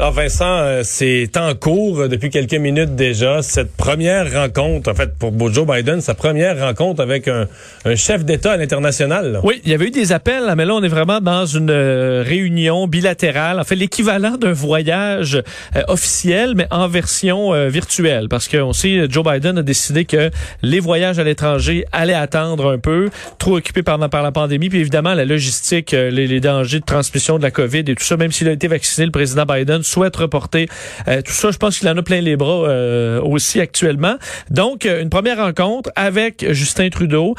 Alors Vincent, euh, c'est en cours euh, depuis quelques minutes déjà cette première rencontre, en fait pour Joe Biden, sa première rencontre avec un, chef d'État à l'international. Oui, il y avait eu des appels, mais là on est vraiment dans une euh, réunion bilatérale, en fait l'équivalent d'un voyage officiel, mais en version virtuelle, parce qu'on sait Joe Biden a décidé que les voyages à l'étranger allaient attendre un peu, trop occupés par, la pandémie, puis évidemment la logistique, les dangers de transmission de la COVID et tout ça, même s'il a été vacciné, le président Biden souhaite reporter euh, tout ça. Je pense qu'il en a plein les bras euh, aussi actuellement. Donc, euh, une première rencontre avec Justin Trudeau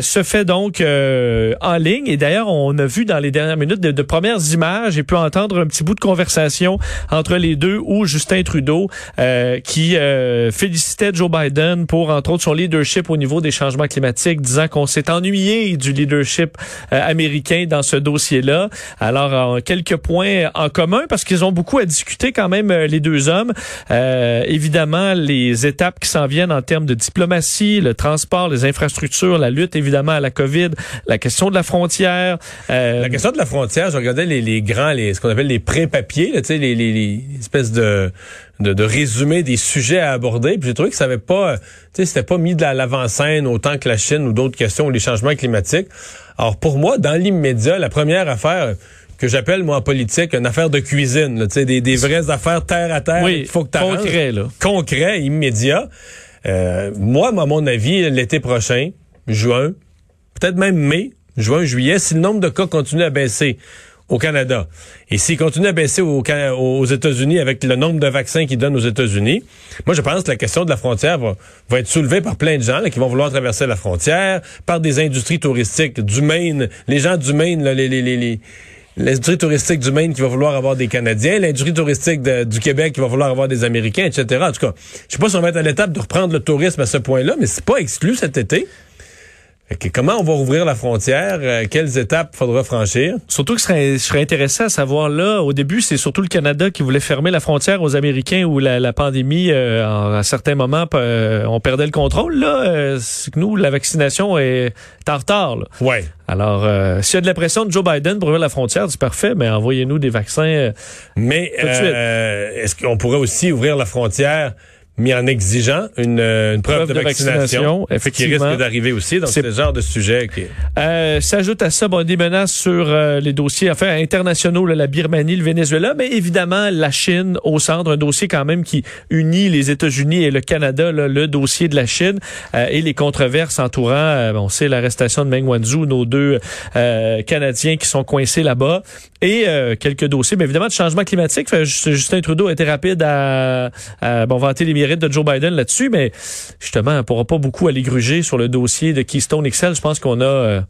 se fait donc en ligne. Et d'ailleurs, on a vu dans les dernières minutes de, premières images et pu entendre un petit bout de conversation entre les deux où Justin Trudeau qui félicitait Joe Biden pour, entre autres, son leadership au niveau des changements climatiques, disant qu'on s'est ennuyé du leadership américain dans ce dossier-là. Alors, quelques points en commun parce qu'ils ont beaucoup à discuter quand même euh, les deux hommes. Euh, évidemment, les étapes qui s'en viennent en termes de diplomatie, le transport, les infrastructures, la lutte évidemment à la COVID, la question de la frontière. Euh, la question de la frontière, je regardais les, les grands, les, ce qu'on appelle les pré-papiers, les, les, les espèces de de, de résumé des sujets à aborder. Puis j'ai trouvé que ça avait pas, tu sais, c'était pas mis de l'avant-scène autant que la Chine ou d'autres questions ou les changements climatiques. Alors pour moi, dans l'immédiat, la première affaire que j'appelle moi en politique une affaire de cuisine, là, des, des vraies affaires terre à terre. Oui, faut que concret, là. concret, immédiat. Euh, moi, à mon avis, l'été prochain, juin, peut-être même mai, juin, juillet, si le nombre de cas continue à baisser au Canada. Et s'il continue à baisser aux États-Unis avec le nombre de vaccins qu'ils donnent aux États-Unis, moi je pense que la question de la frontière va, va être soulevée par plein de gens qui vont vouloir traverser la frontière, par des industries touristiques du Maine, les gens du Maine, les, les, les l'industrie touristique du Maine qui va vouloir avoir des Canadiens, l'industrie touristique du Québec qui va vouloir avoir des Américains, etc. En tout cas, je sais pas si on va être à l'étape de reprendre le tourisme à ce point-là, mais c'est pas exclu cet été comment on va rouvrir la frontière? Euh, quelles étapes faudra franchir? Surtout que je serais, je serais intéressé à savoir là, au début, c'est surtout le Canada qui voulait fermer la frontière aux Américains où la, pandémie, euh, à certains moments, euh, on perdait le contrôle. Là, c'est que nous, la vaccination est en retard. Là. Ouais. Alors, s'il y a de la pression de Joe Biden pour ouvrir la frontière, c'est parfait, mais envoyez-nous des vaccins. mais est-ce qu'on pourrait aussi ouvrir la frontière mis en exigeant une, une preuve, de, vaccination, effectivement, qui risque d'arriver aussi. Donc, c'est le genre de sujet qui... Euh, S'ajoute à ça bon, des menaces sur euh, les dossiers enfin, internationaux, la Birmanie, le Venezuela, mais évidemment la Chine au centre, un dossier quand même qui unit les États-Unis et le Canada, le dossier de la Chine euh, et les controverses entourant, euh, on sait l'arrestation de Meng Wanzhou, nos deux Canadiens qui sont coincés là-bas, et quelques dossiers, mais évidemment de changement climatique. Justin Trudeau a été rapide à, à bon, vanter les de Joe Biden là-dessus, mais justement, on pourra pas beaucoup aller gruger sur le dossier de Keystone XL. Je pense qu'on a euh,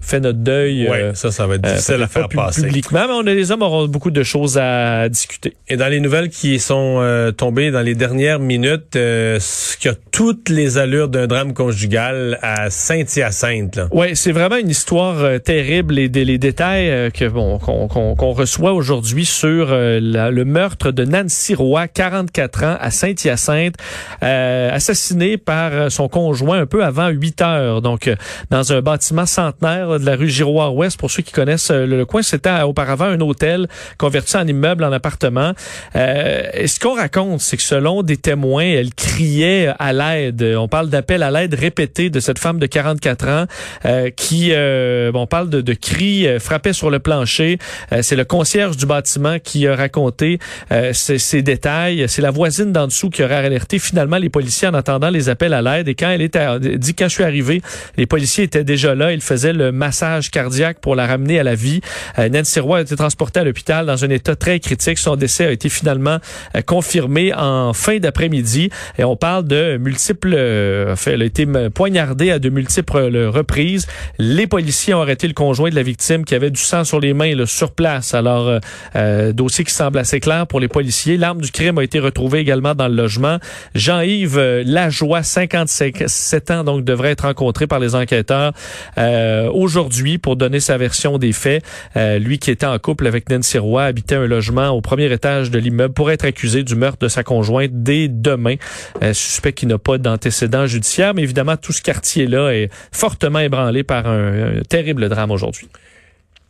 fait notre deuil. Oui, euh, ça, ça va être euh, difficile à faire passer. Publiquement, mais on a, les hommes auront beaucoup de choses à discuter. Et dans les nouvelles qui sont euh, tombées dans les dernières minutes, ce qui a toutes les allures d'un drame conjugal à Saint-Hyacinthe. Oui, c'est vraiment une histoire terrible et les détails que bon qu'on reçoit aujourd'hui sur le meurtre de Nancy Roy, 44 ans, à Saint-Hyacinthe, assassinée par son conjoint un peu avant 8 heures, donc dans un bâtiment centenaire de la rue Giroir-Ouest. Pour ceux qui connaissent euh, le, coin, c'était auparavant un hôtel converti en immeuble, en appartement. Euh, et ce qu'on raconte, c'est que selon des témoins, elle criait à l'aide. On parle d'appel à l'aide répété de cette femme de 44 ans euh, qui, euh, on parle de, de cris, euh, frappait sur le plancher. c'est le concierge du bâtiment qui a raconté ces, ces, détails. C'est la voisine d'en dessous qui aurait alerté finalement les policiers en attendant les appels à l'aide. Et quand elle était, dit quand je suis arrivé, les policiers étaient déjà là. Ils faisaient le massage cardiaque pour la ramener à la vie. Euh, Nancy Roy a été transportée à l'hôpital dans un état très critique. Son décès a été finalement euh, confirmé en fin d'après-midi. Et on parle de multiples, euh, fait, elle a été poignardée à de multiples reprises. Les policiers ont arrêté le conjoint de la victime qui avait du sang sur les mains là, sur place. Alors, dossier qui semble assez clair pour les policiers. L'arme du crime a été retrouvée également dans le logement. Jean-Yves Lajoie, 57 ans, donc devrait être rencontré par les enquêteurs aujourd'hui pour donner sa version des faits. lui qui était en couple avec Nancy Roy, habitait un logement au premier étage de l'immeuble pour être accusé du meurtre de sa conjointe dès demain. Euh, suspect qui n'a pas d'antécédent judiciaire, mais évidemment, tout ce quartier-là est fortement ébranlé par un terrible drame aujourd'hui.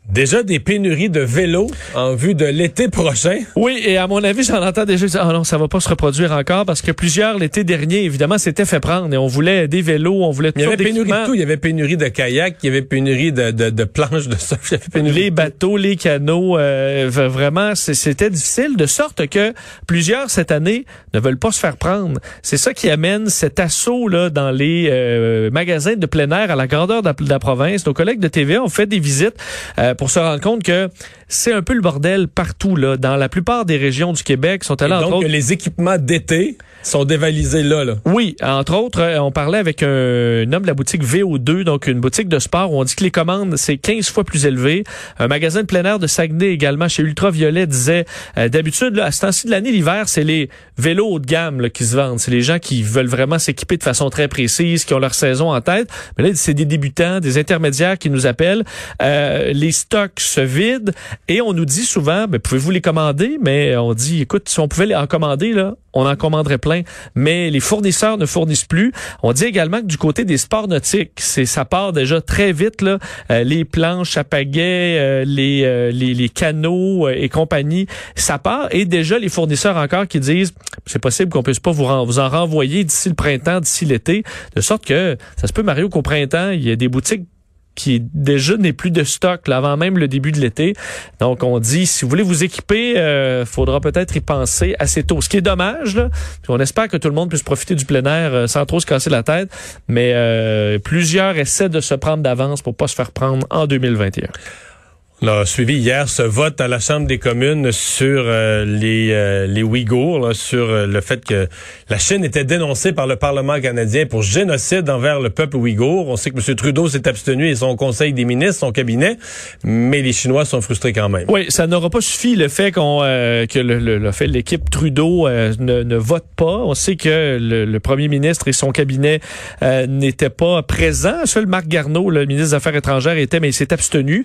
Déjà des pénuries de vélos en vue de l'été prochain. Oui, et à mon avis, j'en entends déjà dire, ah non, ça va pas se reproduire encore parce que plusieurs l'été dernier, évidemment, s'étaient fait prendre et on voulait des vélos, on voulait Il y avait pénurie de tout. Il y avait pénurie de kayaks, il y avait pénurie de, de, de planches de surf. les bateaux, les canaux, euh, vraiment, c'était difficile de sorte que plusieurs cette année ne veulent pas se faire prendre. C'est ça qui amène cet assaut là dans les euh, magasins de plein air à la grandeur de la, province. Nos collègues de TV ont fait des visites. Euh, pour se rendre compte que c'est un peu le bordel partout là, dans la plupart des régions du Québec sont allés donc les équipements d'été sont dévalisés là, là. Oui, entre autres, euh, on parlait avec un, homme de la boutique VO2, donc une boutique de sport où on dit que les commandes c'est 15 fois plus élevé. Un magasin de plein air de Saguenay également chez Ultraviolet disait euh, d'habitude à ce temps-ci de l'année l'hiver, c'est les vélos haut de gamme là, qui se vendent, c'est les gens qui veulent vraiment s'équiper de façon très précise, qui ont leur saison en tête. Mais là, c'est des débutants, des intermédiaires qui nous appellent. Euh, les stocks se vident et on nous dit souvent, ben, pouvez-vous les commander? Mais on dit, écoute, si on pouvait les en commander, là, on en commanderait plein. Mais les fournisseurs ne fournissent plus. On dit également que du côté des sports nautiques, c'est ça part déjà très vite là. Euh, les planches à pagaie, euh, les, euh, les, les canaux et compagnie, ça part. Et déjà les fournisseurs encore qui disent, c'est possible qu'on puisse pas vous, vous en renvoyer d'ici le printemps, d'ici l'été, de sorte que ça se peut Mario qu'au printemps il y a des boutiques qui déjà n'est plus de stock là, avant même le début de l'été. Donc on dit si vous voulez vous équiper, euh, faudra peut-être y penser assez tôt. Ce qui est dommage là, on espère que tout le monde puisse profiter du plein air euh, sans trop se casser la tête, mais euh, plusieurs essaient de se prendre d'avance pour pas se faire prendre en 2021. On a suivi hier ce vote à la Chambre des communes sur euh, les, euh, les Ouïghours, sur euh, le fait que la Chine était dénoncée par le Parlement canadien pour génocide envers le peuple ouïghour. On sait que M. Trudeau s'est abstenu et son conseil des ministres, son cabinet, mais les Chinois sont frustrés quand même. Oui, ça n'aura pas suffi le fait qu'on que le, le, fait l'équipe Trudeau ne, ne, vote pas. On sait que le, premier ministre et son cabinet n'étaient pas présents. Seul Marc Garneau, le ministre des Affaires étrangères, était, mais il s'est abstenu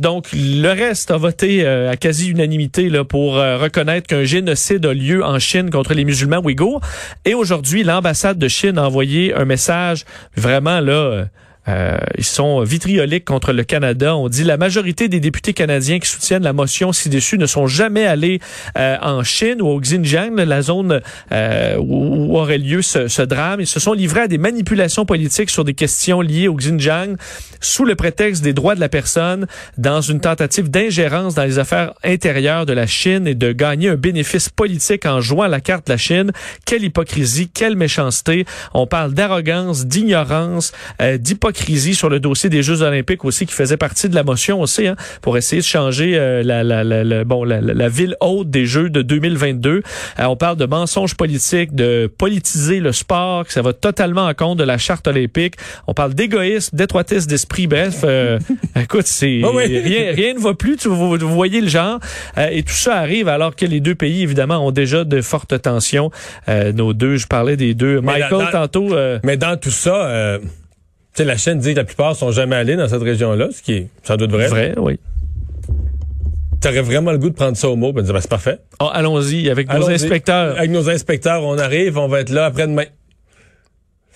donc, le reste a voté euh, à quasi-unanimité pour euh, reconnaître qu'un génocide a lieu en Chine contre les musulmans ouïghours. Et aujourd'hui, l'ambassade de Chine a envoyé un message vraiment là euh, euh, ils sont vitrioliques contre le Canada. On dit la majorité des députés canadiens qui soutiennent la motion ci-dessus ne sont jamais allés euh, en Chine ou au Xinjiang, la zone euh, où, aurait lieu ce, ce, drame. Ils se sont livrés à des manipulations politiques sur des questions liées au Xinjiang sous le prétexte des droits de la personne dans une tentative d'ingérence dans les affaires intérieures de la Chine et de gagner un bénéfice politique en jouant la carte de la Chine. Quelle hypocrisie, quelle méchanceté. On parle d'arrogance, d'ignorance, d'hypocrisie sur le dossier des Jeux olympiques aussi, qui faisait partie de la motion aussi, hein, pour essayer de changer euh, la, la, la, bon, la, ville haute des Jeux de 2022. Euh, on parle de mensonges politiques, de politiser le sport, que ça va totalement en compte de la charte olympique. On parle d'égoïsme, d'étroitesse d'esprit. Bref, euh, écoute, c'est ah rien, rien ne va plus. Tu, vous, voyez le genre. et tout ça arrive alors que les deux pays, évidemment, ont déjà de fortes tensions. nos deux, je parlais des deux. Michael, tantôt. mais dans tout ça sais, la chaîne dit que la plupart sont jamais allés dans cette région-là, ce qui est sans doute vrai. Vrai, oui. T'aurais vraiment le goût de prendre ça au mot, ben ben, c'est parfait. Oh, allons-y, avec nos inspecteurs. Avec nos inspecteurs, on arrive, on va être là après-demain.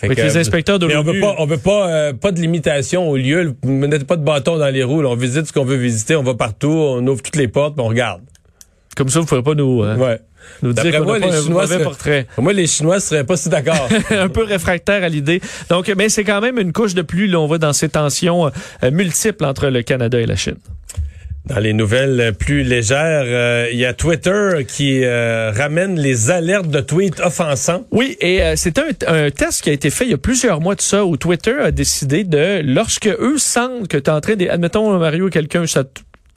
avec les inspecteurs de Mais on veut pas, on veut pas, euh, pas de limitation au lieu. Mettez pas de bâton dans les roues. on visite ce qu'on veut visiter. On va partout. On ouvre toutes les portes. on regarde. Comme ça, vous ne ferez pas nous. Euh, ouais. Nous dire moi, les Chinois seraient, portrait. Moi, les Chinois seraient pas si d'accord. un peu réfractaire à l'idée. Donc, mais c'est quand même une couche de pluie, là, on voit dans ces tensions euh, multiples entre le Canada et la Chine. Dans les nouvelles plus légères, euh, il y a Twitter qui euh, ramène les alertes de tweets offensants. Oui, et euh, c'est un, un, test qui a été fait il y a plusieurs mois de ça où Twitter a décidé de, lorsque eux sentent que tu es en train de... Admettons, Mario, quelqu'un, ça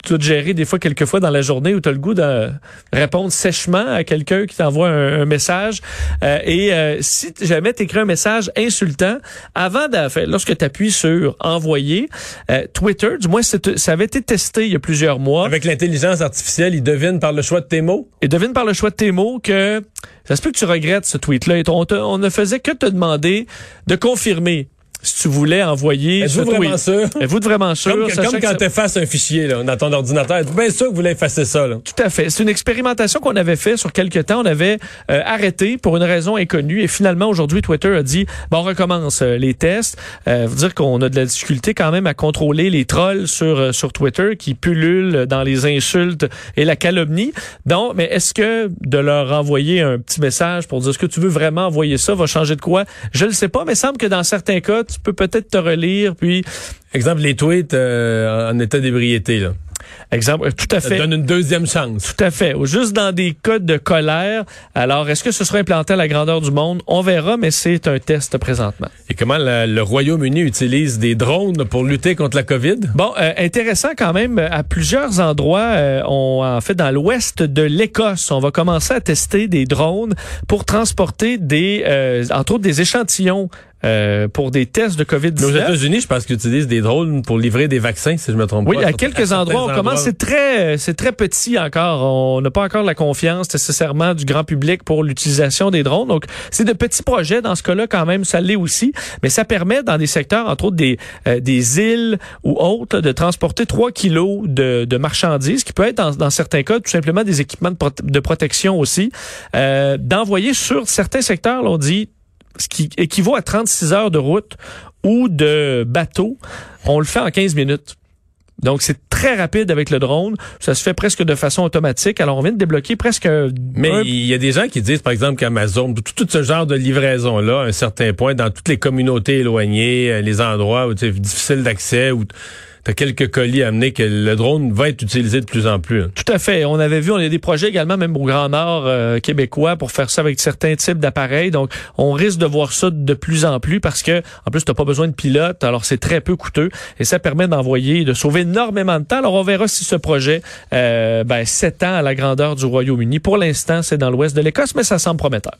tu dois te gérer des fois quelques fois dans la journée où tu as le goût de répondre sèchement à quelqu'un qui t'envoie un, message. Euh, et euh, si jamais tu écris un message insultant, avant de lorsque tu appuies sur envoyer, euh, Twitter, du moins ça avait été testé il y a plusieurs mois. Avec l'intelligence artificielle, il devine par le choix de tes mots? Il devine par le choix de tes mots que ça se peut que tu regrettes ce tweet-là. On, on ne faisait que te demander de confirmer si tu voulais envoyer Êtes-vous vraiment sûr? Êtes-vous vraiment sûr? Comme, comme quand tu effaces un fichier là, dans ton ordinateur. Êtes-vous bien sûr que vous voulez effacer ça? Là? Tout à fait. C'est une expérimentation qu'on avait fait sur quelques temps. On avait euh, arrêté pour une raison inconnue et finalement aujourd'hui Twitter a dit bon on recommence euh, les tests. Euh, vous dire qu'on a de la difficulté quand même à contrôler les trolls sur euh, sur Twitter qui pullulent dans les insultes et la calomnie. Donc mais est-ce que de leur envoyer un petit message pour dire ce que tu veux vraiment envoyer ça? Va changer de quoi? Je ne sais pas mais il semble que dans certains cas tu peux peut-être te relire, puis... Exemple, les tweets euh, en état d'ébriété, là. Exemple, tout à fait. Ça donne une deuxième chance. Tout à fait. Juste dans des cas de colère. Alors, est-ce que ce sera implanté à la grandeur du monde? On verra, mais c'est un test présentement. Et comment le Royaume-Uni utilise des drones pour lutter contre la COVID? Bon, euh, intéressant quand même. À plusieurs endroits, euh, on, en fait, dans l'ouest de l'Écosse, on va commencer à tester des drones pour transporter des, euh, entre autres, des échantillons euh, pour des tests de COVID-19. Aux États-Unis, je pense qu'ils utilisent des drones pour livrer des vaccins, si je me trompe pas. Oui, à quelques endroits, on commence, c'est très, c'est très petit encore. On n'a pas encore la confiance nécessairement du grand public pour l'utilisation des drones. Donc, c'est de petits projets. Dans ce cas-là, quand même, ça l'est aussi. Mais ça permet, dans des secteurs, entre autres des, euh, des îles ou autres, de transporter 3 kilos de, de marchandises, qui peut être, dans, dans, certains cas, tout simplement des équipements de, de protection aussi, euh, d'envoyer sur certains secteurs, on dit, ce qui équivaut à 36 heures de route ou de bateau, on le fait en 15 minutes. Donc, c'est très rapide avec le drone. Ça se fait presque de façon automatique. Alors, on vient de débloquer presque... Mais il y a des gens qui disent, par exemple, qu'Amazon, tout, tout, ce genre de livraison-là, à un certain point, dans toutes les communautés éloignées, euh, les endroits où c'est difficile d'accès, où T'as quelques colis amenés que le drone va être utilisé de plus en plus. Hein. Tout à fait. On avait vu, on a des projets également, même au Grand Nord euh, québécois, pour faire ça avec certains types d'appareils. Donc, on risque de voir ça de plus en plus parce que, en plus, t'as pas besoin de pilote, alors c'est très peu coûteux et ça permet d'envoyer, de sauver énormément de temps. Alors, on verra si ce projet euh, ben, s'étend à la grandeur du Royaume-Uni. Pour l'instant, c'est dans l'ouest de l'Écosse, mais ça semble prometteur.